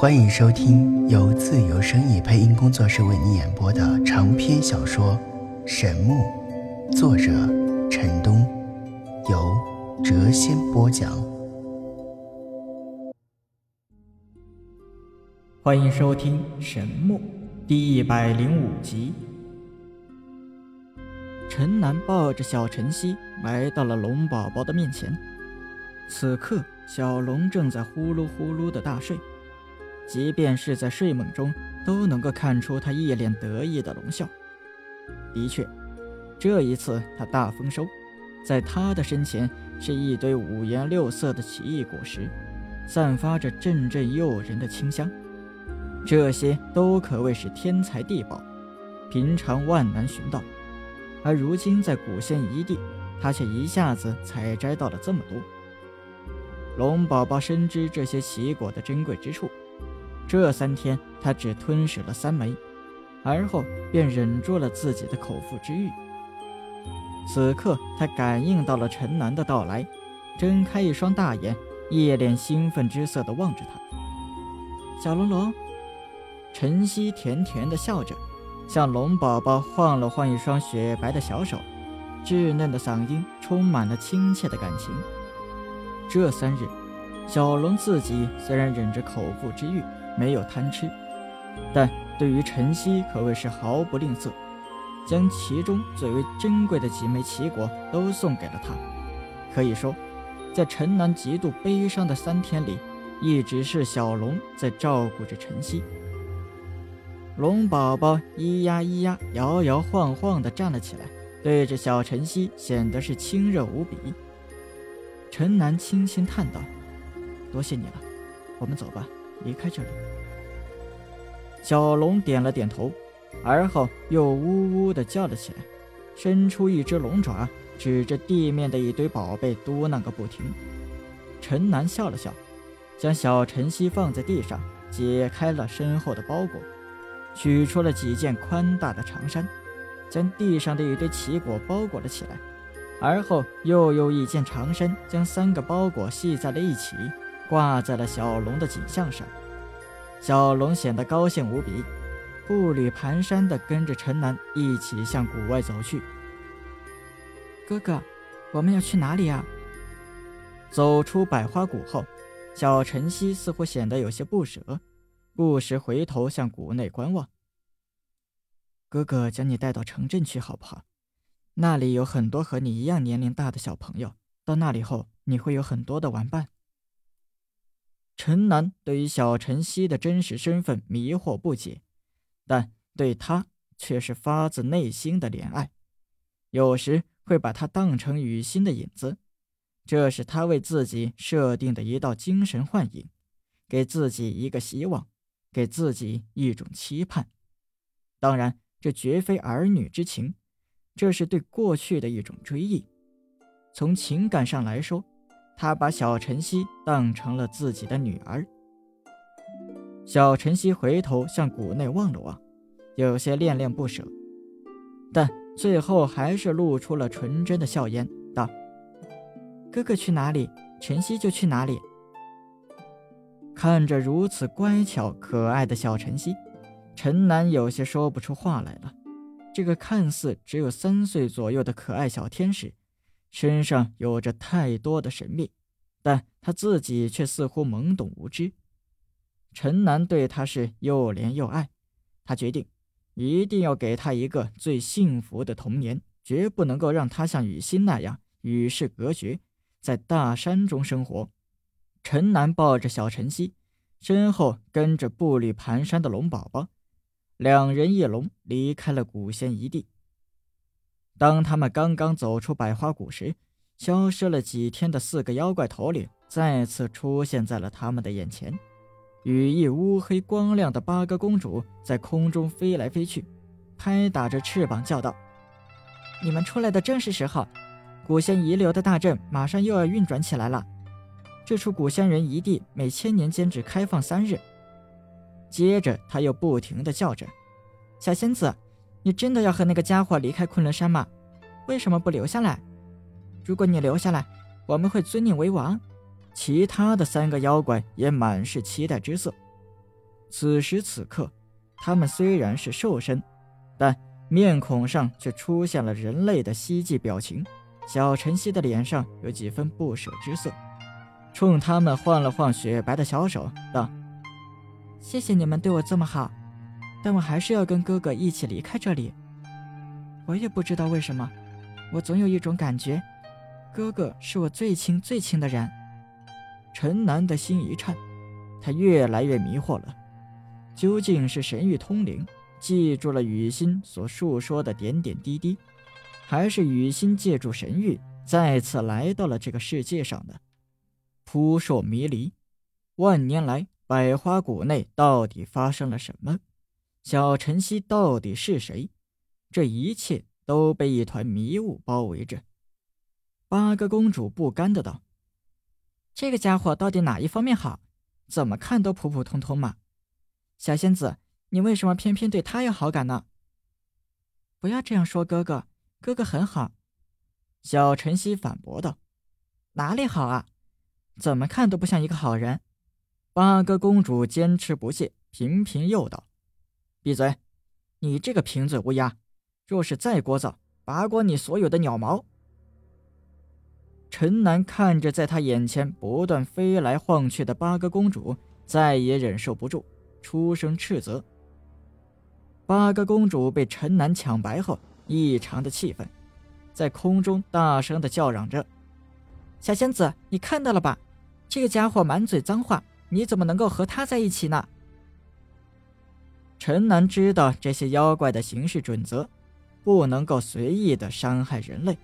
欢迎收听由自由声意配音工作室为你演播的长篇小说《神木》，作者陈东，由谪仙播讲。欢迎收听《神木》第一百零五集。陈南抱着小晨曦来到了龙宝宝的面前，此刻小龙正在呼噜呼噜的大睡。即便是在睡梦中，都能够看出他一脸得意的龙笑。的确，这一次他大丰收，在他的身前是一堆五颜六色的奇异果实，散发着阵阵诱人的清香。这些都可谓是天才地宝，平常万难寻到，而如今在古仙一地，他却一下子采摘到了这么多。龙宝宝深知这些奇果的珍贵之处。这三天，他只吞噬了三枚，而后便忍住了自己的口腹之欲。此刻，他感应到了陈南的到来，睁开一双大眼，一脸兴奋之色地望着他。小龙龙，晨曦甜甜地笑着，向龙宝宝晃了晃一双雪白的小手，稚嫩的嗓音充满了亲切的感情。这三日，小龙自己虽然忍着口腹之欲。没有贪吃，但对于晨曦可谓是毫不吝啬，将其中最为珍贵的几枚奇果都送给了他。可以说，在陈南极度悲伤的三天里，一直是小龙在照顾着晨曦。龙宝宝咿呀咿呀，摇摇晃晃地站了起来，对着小晨曦显得是亲热无比。陈南轻轻叹道：“多谢你了，我们走吧。”离开这里，小龙点了点头，而后又呜呜地叫了起来，伸出一只龙爪，指着地面的一堆宝贝嘟囔个不停。陈南笑了笑，将小晨曦放在地上，解开了身后的包裹，取出了几件宽大的长衫，将地上的一堆奇果包裹了起来，而后又用一件长衫将三个包裹系在了一起。挂在了小龙的颈项上，小龙显得高兴无比，步履蹒跚地跟着陈南一起向谷外走去。哥哥，我们要去哪里呀？走出百花谷后，小晨曦似乎显得有些不舍，不时回头向谷内观望。哥哥将你带到城镇去好不好？那里有很多和你一样年龄大的小朋友，到那里后你会有很多的玩伴。陈楠对于小晨曦的真实身份迷惑不解，但对他却是发自内心的怜爱，有时会把他当成雨欣的影子，这是他为自己设定的一道精神幻影，给自己一个希望，给自己一种期盼。当然，这绝非儿女之情，这是对过去的一种追忆。从情感上来说。他把小晨曦当成了自己的女儿。小晨曦回头向谷内望了望，有些恋恋不舍，但最后还是露出了纯真的笑颜，道：“哥哥去哪里，晨曦就去哪里。”看着如此乖巧可爱的小晨曦，陈南有些说不出话来了。这个看似只有三岁左右的可爱小天使。身上有着太多的神秘，但他自己却似乎懵懂无知。陈南对他是又怜又爱，他决定一定要给他一个最幸福的童年，绝不能够让他像雨欣那样与世隔绝，在大山中生活。陈南抱着小晨曦，身后跟着步履蹒跚的龙宝宝，两人一龙离开了古仙一地。当他们刚刚走出百花谷时，消失了几天的四个妖怪头领再次出现在了他们的眼前。羽翼乌黑、光亮的八个公主在空中飞来飞去，拍打着翅膀叫道：“你们出来的正是时候，古仙遗留的大阵马上又要运转起来了。这处古仙人遗地每千年间只开放三日。”接着他又不停地叫着：“小仙子。”你真的要和那个家伙离开昆仑山吗？为什么不留下来？如果你留下来，我们会尊你为王。其他的三个妖怪也满是期待之色。此时此刻，他们虽然是兽身，但面孔上却出现了人类的希冀表情。小晨曦的脸上有几分不舍之色，冲他们晃了晃雪白的小手，道：“谢谢你们对我这么好，但我还是要跟哥哥一起离开这里。我也不知道为什么，我总有一种感觉，哥哥是我最亲最亲的人。”陈南的心一颤，他越来越迷惑了，究竟是神域通灵记住了雨欣所述说的点点滴滴？还是雨欣借助神域再次来到了这个世界上的扑朔迷离。万年来，百花谷内到底发生了什么？小晨曦到底是谁？这一切都被一团迷雾包围着。八个公主不甘的道：“这个家伙到底哪一方面好？怎么看都普普通通嘛。小仙子，你为什么偏偏对他有好感呢？不要这样说，哥哥。”哥哥很好，小晨曦反驳道：“哪里好啊？怎么看都不像一个好人。”八哥公主坚持不懈，频频诱导：“闭嘴！你这个贫嘴乌鸦，若是再聒噪，拔光你所有的鸟毛！”陈南看着在他眼前不断飞来晃去的八哥公主，再也忍受不住，出声斥责。八哥公主被陈南抢白后。异常的气愤，在空中大声的叫嚷着：“小仙子，你看到了吧？这个家伙满嘴脏话，你怎么能够和他在一起呢？”陈南知道这些妖怪的行事准则，不能够随意的伤害人类。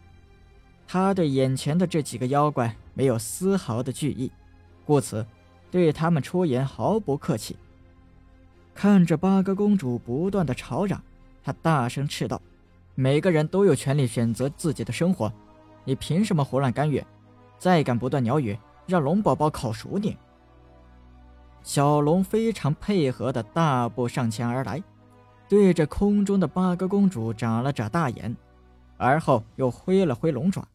他对眼前的这几个妖怪没有丝毫的惧意，故此对他们出言毫不客气。看着八哥公主不断的吵嚷，他大声斥道。每个人都有权利选择自己的生活，你凭什么胡乱干预？再敢不断鸟语，让龙宝宝烤熟你！小龙非常配合的大步上前而来，对着空中的八哥公主眨了眨大眼，而后又挥了挥龙爪。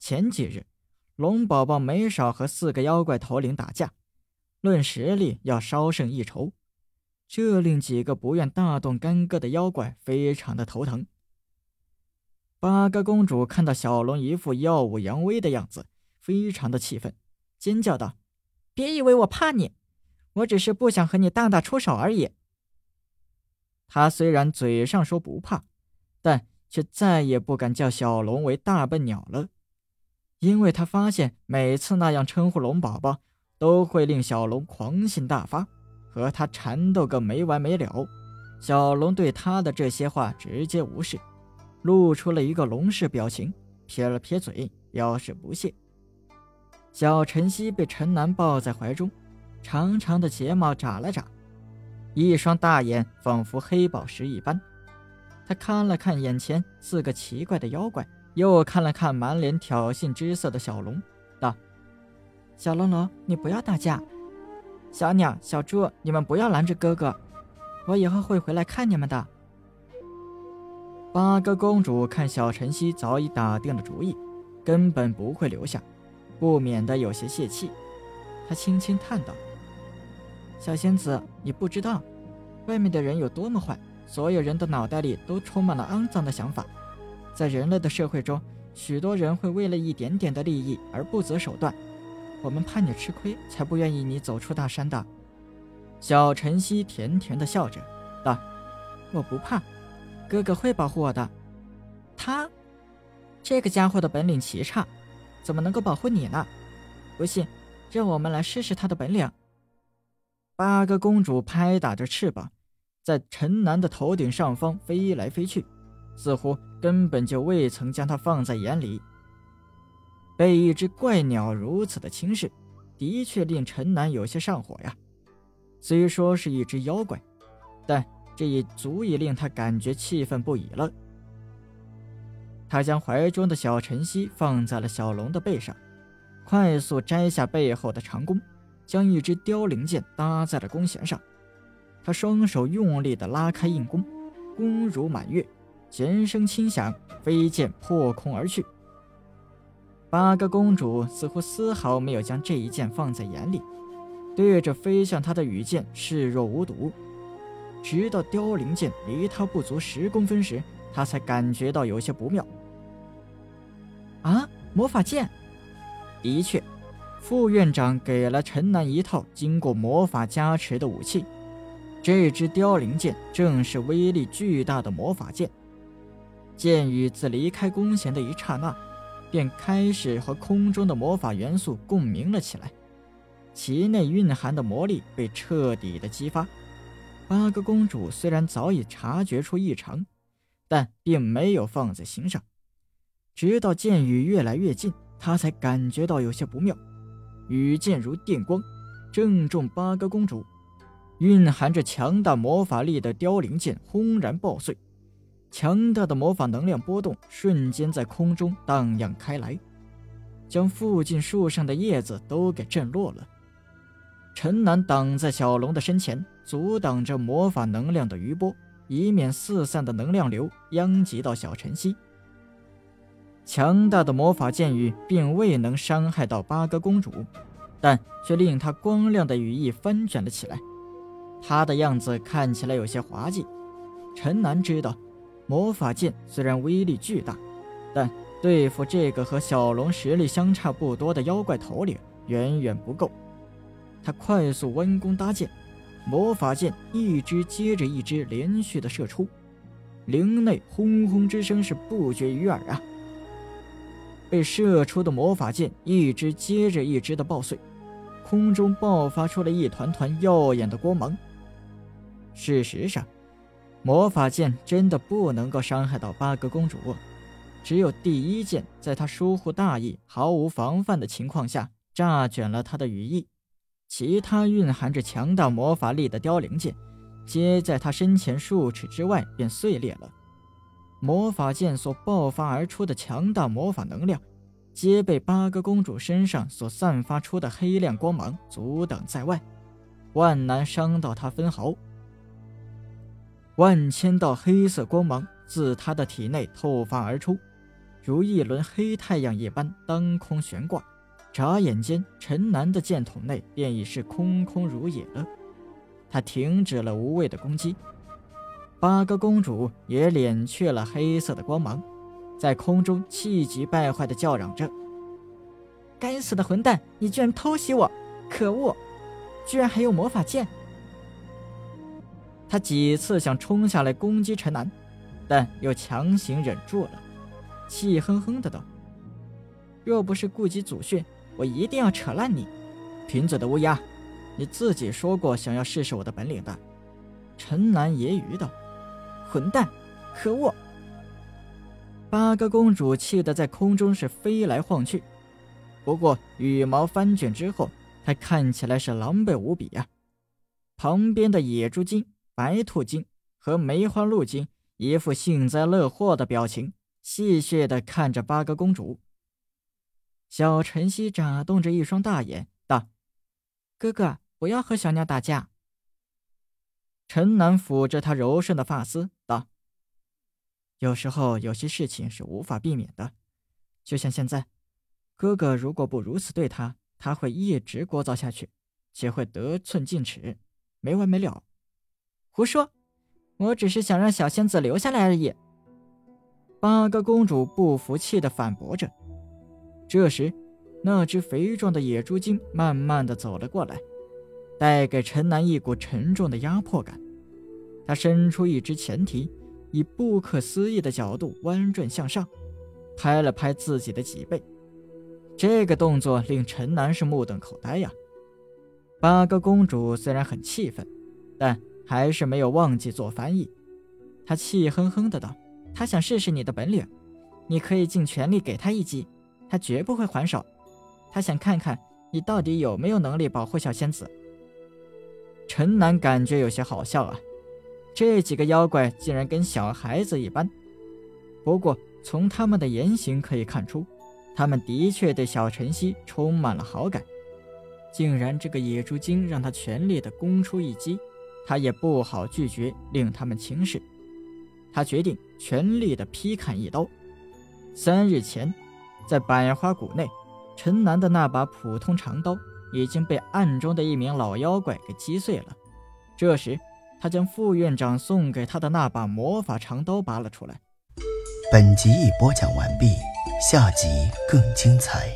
前几日，龙宝宝没少和四个妖怪头领打架，论实力要稍胜一筹，这令几个不愿大动干戈的妖怪非常的头疼。八哥公主看到小龙一副耀武扬威的样子，非常的气愤，尖叫道：“别以为我怕你，我只是不想和你大打出手而已。”他虽然嘴上说不怕，但却再也不敢叫小龙为大笨鸟了，因为他发现每次那样称呼龙宝宝，都会令小龙狂性大发，和他缠斗个没完没了。小龙对他的这些话直接无视。露出了一个龙式表情，撇了撇嘴，表示不屑。小晨曦被陈南抱在怀中，长长的睫毛眨了眨，一双大眼仿佛黑宝石一般。他看了看眼前四个奇怪的妖怪，又看了看满脸挑衅之色的小龙，道：“小龙龙，你不要打架。小鸟、小猪，你们不要拦着哥哥，我以后会回来看你们的。”八哥公主看小晨曦早已打定了主意，根本不会留下，不免的有些泄气。她轻轻叹道：“小仙子，你不知道，外面的人有多么坏，所有人的脑袋里都充满了肮脏的想法。在人类的社会中，许多人会为了一点点的利益而不择手段。我们怕你吃亏，才不愿意你走出大山的。”小晨曦甜甜的笑着道：“我不怕。”哥哥会保护我的。他，这个家伙的本领奇差，怎么能够保护你呢？不信，让我们来试试他的本领。八个公主拍打着翅膀，在陈南的头顶上方飞来飞去，似乎根本就未曾将他放在眼里。被一只怪鸟如此的轻视，的确令陈南有些上火呀。虽说是一只妖怪，但……这也足以令他感觉气愤不已了。他将怀中的小晨曦放在了小龙的背上，快速摘下背后的长弓，将一支凋零剑搭在了弓弦上。他双手用力地拉开硬弓，弓如满月，弦声轻响，飞剑破空而去。八个公主似乎丝毫没有将这一剑放在眼里，对着飞向他的羽箭视若无睹，直到凋零剑离他不足十公分时，他才感觉到有些不妙。啊，魔法剑！的确，副院长给了陈南一套经过魔法加持的武器，这支凋零剑正是威力巨大的魔法剑。剑雨自离开弓弦的一刹那，便开始和空中的魔法元素共鸣了起来。其内蕴含的魔力被彻底的激发。八个公主虽然早已察觉出异常，但并没有放在心上。直到剑雨越来越近，她才感觉到有些不妙。羽箭如电光，正中八个公主。蕴含着强大魔法力的凋零剑轰然爆碎，强大的魔法能量波动瞬间在空中荡漾开来，将附近树上的叶子都给震落了。陈南挡在小龙的身前，阻挡着魔法能量的余波，以免四散的能量流殃及到小晨曦。强大的魔法剑雨并未能伤害到八哥公主，但却令她光亮的羽翼翻卷了起来。她的样子看起来有些滑稽。陈南知道，魔法剑虽然威力巨大，但对付这个和小龙实力相差不多的妖怪头领远远不够。他快速弯弓搭箭，魔法剑一支接着一支连续的射出，林内轰轰之声是不绝于耳啊！被射出的魔法剑一支接着一支的爆碎，空中爆发出了一团团耀眼的光芒。事实上，魔法剑真的不能够伤害到八个公主，只有第一剑在她疏忽大意、毫无防范的情况下炸卷了她的羽翼。其他蕴含着强大魔法力的凋零剑，接在她身前数尺之外便碎裂了。魔法剑所爆发而出的强大魔法能量，皆被八个公主身上所散发出的黑亮光芒阻挡在外，万难伤到她分毫。万千道黑色光芒自他的体内透发而出，如一轮黑太阳一般当空悬挂。眨眼间，陈南的剑筒内便已是空空如也了。他停止了无谓的攻击，八个公主也敛去了黑色的光芒，在空中气急败坏地叫嚷着：“该死的混蛋！你居然偷袭我！可恶！居然还有魔法剑！”他几次想冲下来攻击陈南，但又强行忍住了，气哼哼的道：“若不是顾及祖训。”我一定要扯烂你，贫嘴的乌鸦！你自己说过想要试试我的本领的。陈南揶揄道：“混蛋，可恶！”八个公主气得在空中是飞来晃去，不过羽毛翻卷之后，她看起来是狼狈无比呀。旁边的野猪精、白兔精和梅花鹿精一副幸灾乐祸的表情，戏谑地看着八个公主。小晨曦眨动着一双大眼，道：“哥哥，不要和小鸟打架。”陈南抚着她柔顺的发丝，：“有时候有些事情是无法避免的，就像现在，哥哥如果不如此对他，他会一直聒噪下去，且会得寸进尺，没完没了。”胡说！我只是想让小仙子留下来而已。”八个公主不服气的反驳着。这时，那只肥壮的野猪精慢慢的走了过来，带给陈南一股沉重的压迫感。他伸出一只前蹄，以不可思议的角度弯转向上，拍了拍自己的脊背。这个动作令陈南是目瞪口呆呀。八哥公主虽然很气愤，但还是没有忘记做翻译。她气哼哼的道：“他想试试你的本领，你可以尽全力给他一击。”他绝不会还手，他想看看你到底有没有能力保护小仙子。陈南感觉有些好笑啊，这几个妖怪竟然跟小孩子一般。不过从他们的言行可以看出，他们的确对小晨曦充满了好感。竟然这个野猪精让他全力的攻出一击，他也不好拒绝，令他们轻视。他决定全力的劈砍一刀。三日前。在百花谷内，陈南的那把普通长刀已经被暗中的一名老妖怪给击碎了。这时，他将副院长送给他的那把魔法长刀拔了出来。本集已播讲完毕，下集更精彩。